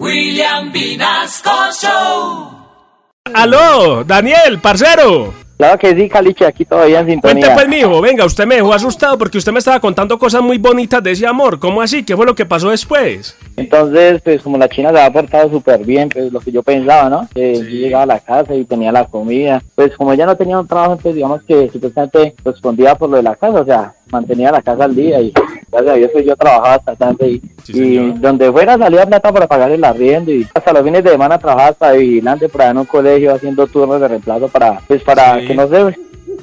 William Vinasco Show. Aló, Daniel, parcero. Claro que sí, Caliche, aquí todavía en Cuente sintonía. pues, mijo, venga, usted me dejó asustado porque usted me estaba contando cosas muy bonitas de ese amor. ¿Cómo así? ¿Qué fue lo que pasó después? Entonces, pues como la china se ha portado súper bien, pues lo que yo pensaba, ¿no? Que yo llegaba a la casa y tenía la comida. Pues como ella no tenía un trabajo, entonces digamos que supuestamente respondía por lo de la casa, o sea, mantenía la casa al día y gracias a Dios pues yo trabajaba hasta tarde y, Sí, y señor. donde fuera salía plata para pagar el arriendo y hasta los fines de semana trabajaba hasta de vigilante por allá en un colegio haciendo turnos de reemplazo para, pues para Sí. que no se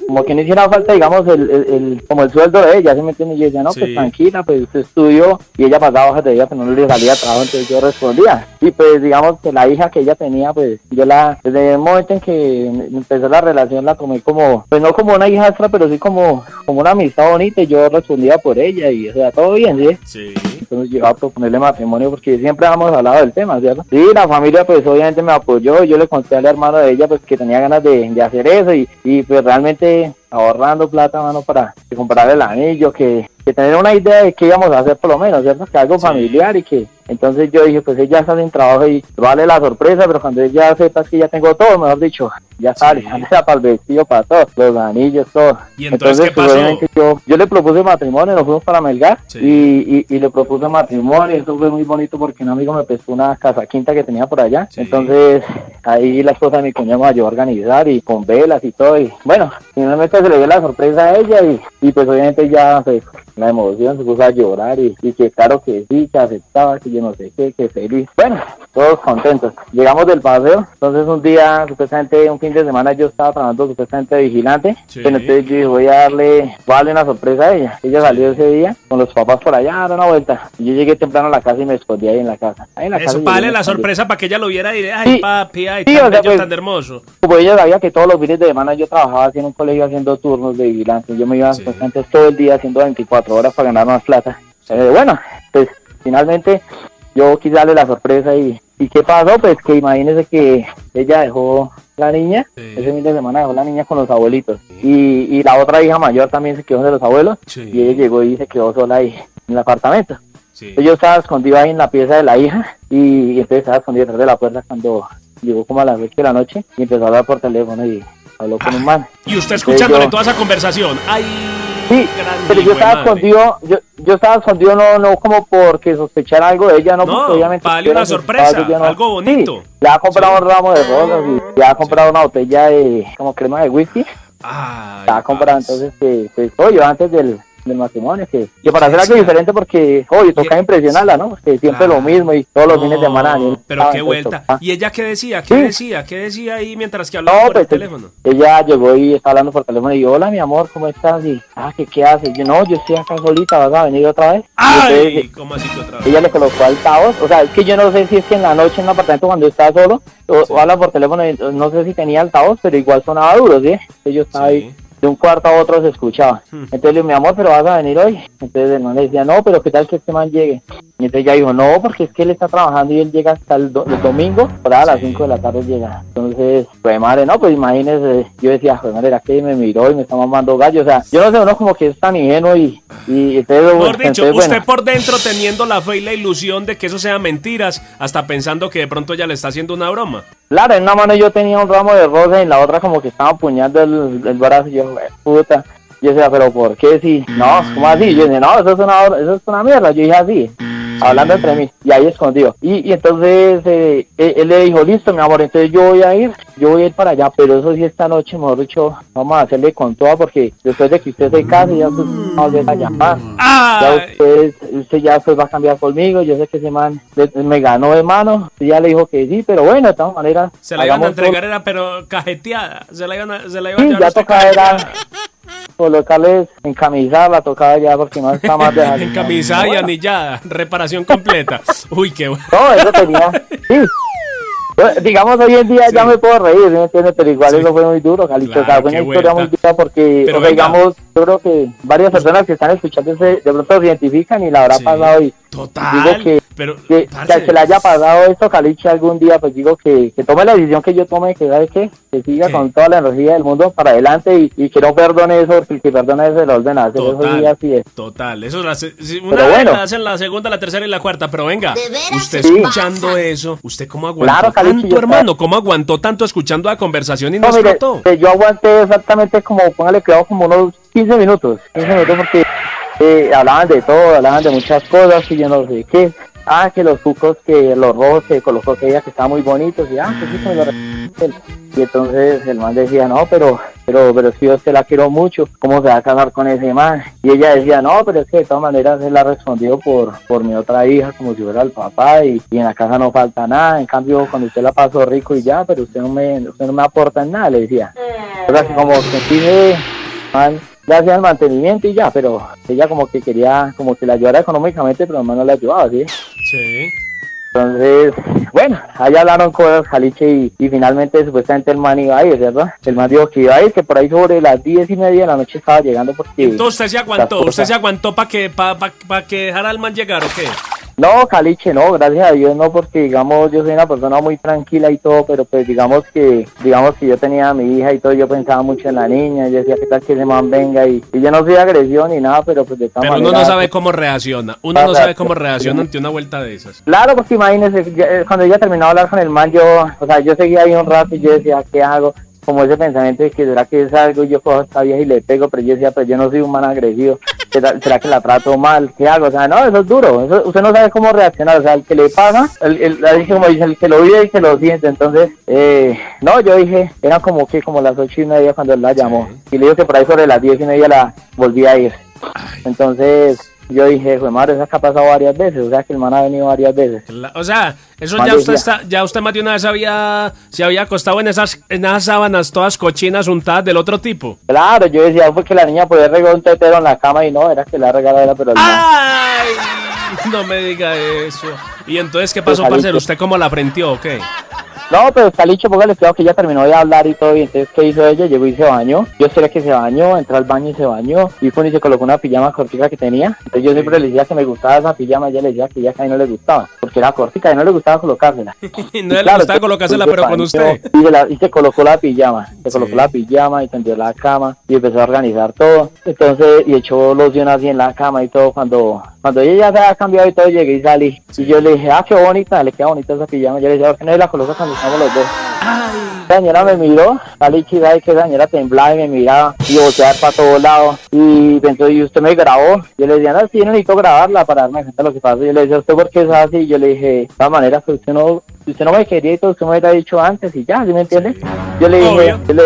como que no hiciera falta, digamos, el, el, el- como el sueldo de ella, ¿sí me entiendes? Y yo decía, no, Sí. pues tranquila, pues usted estudió y ella pasaba hojas de vida, pero no le salía trabajo, entonces yo respondía. Y pues, digamos, que la hija que ella tenía, pues yo la, desde el momento en que empezó la relación, la tomé como, pues no como una hijastra, pero sí como, como una amistad bonita y yo respondía por ella y, o sea, todo bien, ¿sí? Sí. Yo iba a proponerle matrimonio porque siempre hemos hablado del tema, ¿cierto? Sí, la familia pues obviamente me apoyó, yo le conté al hermano de ella pues que tenía ganas de, de hacer eso y, y pues realmente ahorrando plata, mano, para comprar el anillo, que, que tener una idea de qué íbamos a hacer por lo menos, ¿cierto? Que algo Sí. familiar y que entonces yo dije pues ella está sin trabajo y vale la sorpresa, pero cuando ella sepa que ya tengo todo, mejor dicho, ya sale, Sí. para el vestido, para todo, los anillos, todo. ¿Y entonces qué pues, pasó? yo, yo le propuse matrimonio, nos fuimos para Melgar Sí. y, y, y le propuse matrimonio. Eso fue muy bonito porque un amigo me prestó una casa quinta que tenía por allá. Sí. Entonces ahí la esposa de mi cuñado me ayudó a organizar y con velas y todo. Y bueno, finalmente se le dio la sorpresa a ella y, y pues obviamente ya pues, la emoción se puso a llorar y, y que claro que sí, que aceptaba, que yo no sé qué, que feliz. Bueno, todos contentos. Llegamos del paseo, entonces un día, supuestamente un fin de semana yo estaba trabajando supuestamente de vigilante. Sí. Bueno, entonces yo dije, voy a darle, voy a darle una sorpresa a ella. Ella salió ese día con los papás por allá a dar una vuelta. Y yo llegué temprano a la casa y me escondí ahí en la casa. Ahí en la casa Eso, vale me la sorpresa para que ella lo viera y ay, Sí. papi, ay, Sí, tan o sea, bello, pues- tan hermoso. Como ella sabía que todos los fines de semana yo trabajaba así en un colegio haciendo turnos de vigilante. Yo me iba supuestamente todo el día haciendo 24 horas para ganar más plata. Eh, bueno, pues finalmente yo quise darle la sorpresa y, y ¿qué pasó? Pues que imagínese que ella dejó la niña, Sí. ese fin de semana dejó la niña con los abuelitos. Y, y la otra hija mayor también se quedó de los abuelos Sí. y ella llegó y se quedó sola ahí en el apartamento. Sí. Yo estaba escondido ahí en la pieza de la hija y, y entonces estaba escondido detrás de la puerta cuando llegó como a las 8 de la noche y empezó a hablar por teléfono y habló con un man. Y usted escuchándole yo- toda esa conversación. Ay, Sí, pero yo estaba escondido, yo, yo estaba escondido no, no como porque sospechara algo de ella, no, No, porque obviamente para darle yo una sorpresa, yo no- algo bonito. Sí, le ha comprado un ramo de rosas y le ha comprado una botella de como crema de whisky, Ay, comprado parce. entonces que, pues, oye, antes del, del matrimonio, que, que para hacer algo diferente porque, oye, toca impresionarla, ¿no? Porque siempre Claro. lo mismo y todos los No, fines de semana. Pero estaba, qué vuelta. tocaba. ¿Y ella qué decía? ¿Qué Sí. decía? ¿Qué decía ahí mientras que hablaba No, por el pues teléfono? ella llegó y estaba hablando por teléfono y yo, hola mi amor, ¿cómo estás? Y, ah, ¿qué, qué haces? Yo, no, yo estoy acá solita, ¿vas a venir otra vez? ¡Ay! entonces, ¿Cómo así que otra vez? ella le colocó altavoz, o sea, es que yo no sé si es que en la noche en un apartamento cuando está solo, o, Sí. o habla por teléfono, no sé si tenía altavoz, pero igual sonaba duro, ¿sí? Entonces yo estaba Sí. ahí, de un cuarto a otro se escuchaba. Hmm. Entonces le digo, mi amor, pero vas a venir hoy. Entonces el man le decía, no, pero qué tal que este man llegue. Y entonces ella dijo, no, porque es que él está trabajando y él llega hasta el, do- el domingo, por a las Sí. 5 de la tarde llega. Entonces, pues madre, no, pues imagínese, yo decía, pues madre, era que me miró y me está mamando gallo. O sea, yo no sé, uno como que es tan ingenuo y, y entonces, Mejor dicho, entonces, usted bueno. por dentro teniendo la fe y la ilusión de que eso sea mentiras, hasta pensando que de pronto ella le está haciendo una broma. Claro, en una mano yo tenía un ramo de rosa y en la otra como que estaba apuñando el, el brazo y yo, "Jue puta. Yo decía, pero ¿por qué si? No, ¿cómo así? Yo decía, no, eso es una, eso es una mierda. Yo dije así, hablando entre mí, y ahí escondido. Y, y entonces eh, él, él le dijo, listo, mi amor, entonces yo voy a ir, yo voy a ir para allá, pero eso sí esta noche, mejor dicho, vamos a hacerle con toda porque después de que usted se case, ya usted va a volver a llamar. Ya usted, usted ya después va a cambiar conmigo, yo sé que ese man me ganó de mano, usted ya le dijo que sí, pero bueno, de todas maneras. Se la iban a todo. entregar, era pero cajeteada. Se la iban a, se la iban a Sí, llevar ya usted tocaba era cajeteada. colocarles encamisarla, tocaba ya porque no está más de Encamisada y anillada. Reparación completa. Uy, qué bueno. No, eso tenía, sí. Pues, digamos, hoy en día ya me puedo reír, ¿sí ¿me entiendes? Pero igual Sí. eso fue muy duro, Calicho. o sea, Claro, fue una historia muy dura porque, o sea, digamos, yo creo que varias personas que están escuchando ese, de pronto se identifican y la habrá Sí. pasado y Total. digo que, pero, que, que al que le haya pasado esto, Caliche, algún día, pues digo que, que tome la decisión que yo tome, que sabe qué, que siga ¿Qué? con toda la energía del mundo para adelante y, y que no perdone eso, porque el que perdona eso se lo vuelven a hacer, eso Total. sí así es. Total, eso es la se- si una Pero bueno. la hacen la segunda, la tercera y la cuarta, pero venga, ¿De veras usted se escuchando eso, ¿usted cómo aguantó Claro, tanto, hermano? ¿Cómo aguantó tanto escuchando la conversación y no, No, mire, explotó? eh, yo aguanté exactamente como, póngale cuidado, como unos 15 minutos. 15 minutos porque eh, hablaban de todo, hablaban de muchas cosas y yo no sé qué. Ah, que los cucos, que los rojos que colocó que ella que estaban muy bonitos y ah, que sí, que me lo. Y entonces el man decía, no, pero, pero, pero si yo te la quiero mucho, ¿cómo se va a casar con ese man? Y ella decía, no, pero es que de todas maneras él ha respondido por, por mi otra hija como si fuera el papá y, y en la casa no falta nada. En cambio, cuando usted la pasó rico y ya, pero usted no me, usted no me aporta en nada, le decía. O sea, que como que dije, man, le hacía el mantenimiento y ya, pero ella como que quería, como que la ayudara económicamente, pero man no la ayudaba, ¿sí? Sí. Entonces, bueno, ahí hablaron cosas, Caliche, y, y finalmente supuestamente el man iba a ir, ¿cierto? El man dijo que iba a ir, que por ahí sobre las diez y media de la noche estaba llegando porque... Entonces usted se aguantó, usted se aguantó para que, pa, pa, pa que dejara al man llegar, ¿o qué? No, Caliche, no, gracias a Dios no, porque digamos yo soy una persona muy tranquila y todo, pero pues digamos que, digamos que yo tenía a mi hija y todo, yo pensaba mucho en la niña, yo decía, ¿qué tal que ese man venga? Y, y yo no soy agresión ni nada, pero pues de todas Pero uno maneras... no sabe cómo reacciona, uno no sabe cómo reacciona ante una vuelta de esas. Claro, porque imagínese, eh, cuando ella terminó de hablar con el man, yo, o sea, yo seguía ahí un rato y yo decía, ¿qué hago? Como ese pensamiento de que será que es algo, yo cojo esta vieja y le pego, pero yo decía, pues yo no soy un man agresivo, ¿será, que la trato mal? ¿Qué hago? O sea, no, eso es duro, eso- usted no sabe cómo reaccionar, o sea, el que le pasa, el, el, como dice, el que lo vive y que lo siente, entonces, eh, no, yo dije, era como que como las ocho y media cuando él la llamó, y le digo que por ahí sobre las diez y media la volví a ir, entonces... Yo dije, pues madre, esa que ha pasado varias veces, o sea que el man ha venido varias veces. La- O sea, eso ya usted está, ya usted más de una vez había, se había acostado en esas, en esas sábanas todas cochinas untadas del otro tipo. Claro, yo decía, fue que la niña podía regalar un tetero en la cama y no, era que la regalaba era, pero ¡Ay! No me diga eso. ¿Y entonces qué pasó, Pues, parcero? ¿Usted cómo la frenteó o qué? No, pero Calicho, póngale cuidado que ella terminó de hablar y todo, y entonces, ¿qué hizo ella? Llegó y se bañó. Yo esperé que se bañó, entró al baño y se bañó, y fue y se colocó una pijama cortica que tenía. Entonces yo siempre le decía que me gustaba esa pijama, ella le decía que ella a mí no le gustaba, porque era cortica y no le gustaba colocársela. no Y le claro, gustaba entonces, colocársela, se pero con usted. Y se, la- y se colocó la pijama, se Sí. colocó la pijama y tendió la cama y empezó a organizar todo. Entonces, y echó loción así en la cama y todo. Cuando cuando ella ya se había cambiado y todo, llegué y salí. Y yo le dije, ah, qué bonita, le queda bonita esa pijama. Yo le dije, ¿por qué no la coloca cuando 好不啰嗦。La señora me miró, salí chida y que la señora temblaba y me miraba y volteaba para todos lados. Y pensó, ¿y usted me grabó? Yo le decía, no, sí, necesito grabarla para darme cuenta de lo que pasa. Yo le decía, ¿usted por qué es así? Y yo le dije, de todas maneras, pues usted no, si usted no me quería y todo, usted me hubiera dicho antes y ya, ¿sí me entiende? Yo le dije, yo le,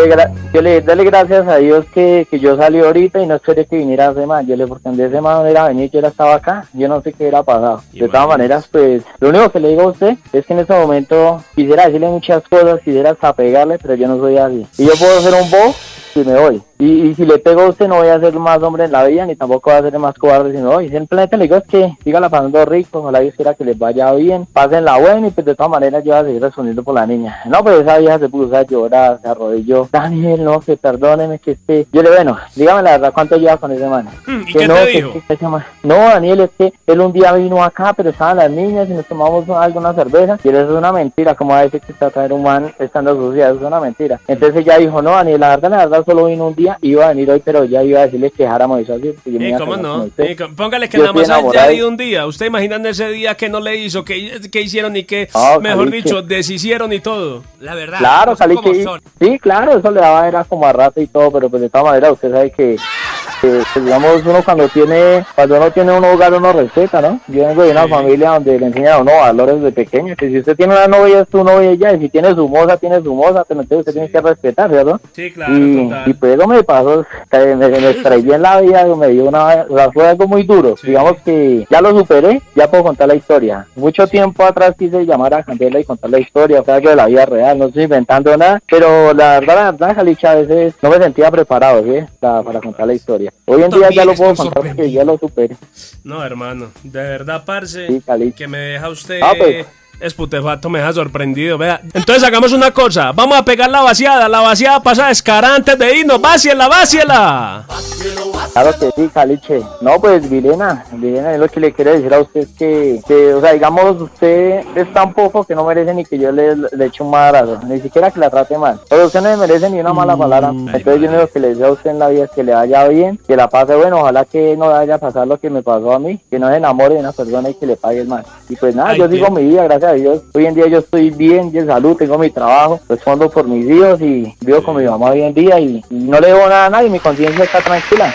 yo le dije, dale gracias a Dios que, que yo salí ahorita y no esperé que viniera ese man. Yo le dije, porque en ese man hubiera venido y yo era estaba acá, yo no sé qué hubiera pasado. De todas Imagínese. maneras, pues, lo único que le digo a usted es que en este momento quisiera decirle muchas cosas, quisiera hasta pero yo no soy así. Y yo puedo ser un bobo y me voy. Y, y si le pego a usted no voy a ser más hombre en la vida, ni tampoco voy a ser más cobarde, sino hoy. Simplemente le digo es que sígala pasando rico, ojalá Dios quiera que les vaya bien, pasen la buena y pues de todas maneras yo voy a seguir respondiendo por la niña. No, pero esa vieja se puso a llorar, se arrodilló. Daniel, no, que perdóneme, que esté. Yo le bueno, dígame la verdad, ¿cuánto lleva con ese man? Mm, ¿Y Que qué no, te dijo? que No, Daniel, es que él un día vino acá, pero estaban las niñas y nos tomamos algo, una cerveza, y eso es una mentira, como a decir que está a traer un man estando sucia, eso es una mentira. Entonces ella dijo, no, Daniel, la verdad, la verdad, solo vino un día, iba a venir hoy, pero ya iba a decirle que dejáramos eso así. Eh, ¿Cómo no? Eh, póngale que Yo nada más haya ido un día. ¿Usted imaginando ese día que no le hizo? ¿Qué, qué hicieron y qué, No, mejor dicho, deshicieron y todo? La verdad. Claro, salí que son. sí, claro, eso le daba era como a rato y todo, pero pues de todas maneras usted sabe que, que, que, digamos uno cuando tiene, cuando uno tiene un hogar uno respeta, ¿no? Yo vengo de una Sí. familia donde le enseñan a uno valores de pequeño, que si usted tiene una novia es tu novia ya, y si tiene su moza, tiene su moza, pero entonces usted tiene que respetar, ¿cierto? Sí, claro, y, total. y pues eso me pasó, me, me, me estrellé en la vida, me dio una, o sea, fue algo muy duro. Sí. Digamos que ya lo superé, ya puedo contar la historia. Mucho tiempo atrás quise llamar a Candela y contar la historia, o sea, algo de la vida real, no estoy inventando nada, pero la verdad, la verdad, Jalicha, a veces no me sentía preparado, ¿sí? Para, para contar la historia. Hoy en día ya lo puedo contar porque ya lo superé. No, hermano, de verdad, parce, Sí, que me deja usted Ah, pues. Es putefato, me deja sorprendido, vea. Entonces hagamos una cosa, vamos a pegar la vaciada, la vaciada pasa descarada antes de irnos, váciela, váciela. Claro que sí, Caliche. No, pues Vilena, Vilena, es lo que le quiero decir a usted es que, que, o sea, digamos, usted es tan poco que no merece ni que yo le, le eche un madrazo, ni siquiera que la trate mal. Pero usted no me merece ni una mala palabra. Entonces yo lo que le deseo a usted en la vida es que le vaya bien, que la pase bueno, ojalá que no vaya a pasar lo que me pasó a mí, que no se enamore de una persona y que le pague mal. Y pues nada, Ay, yo sigo mi vida, gracias a Dios. Hoy en día yo estoy bien, de salud, tengo mi trabajo, respondo por mis hijos y vivo con mi mamá hoy en día y, y no le debo nada a nadie, mi conciencia está tranquila.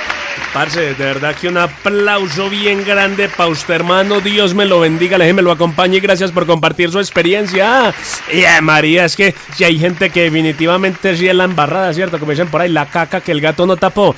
Parce, de verdad que un aplauso bien grande para usted, hermano. Dios me lo bendiga, le me lo acompañe y gracias por compartir su experiencia. Y ay, María, es que si hay gente que definitivamente sí es la embarrada, ¿cierto? Como dicen por ahí, la caca que el gato no tapó.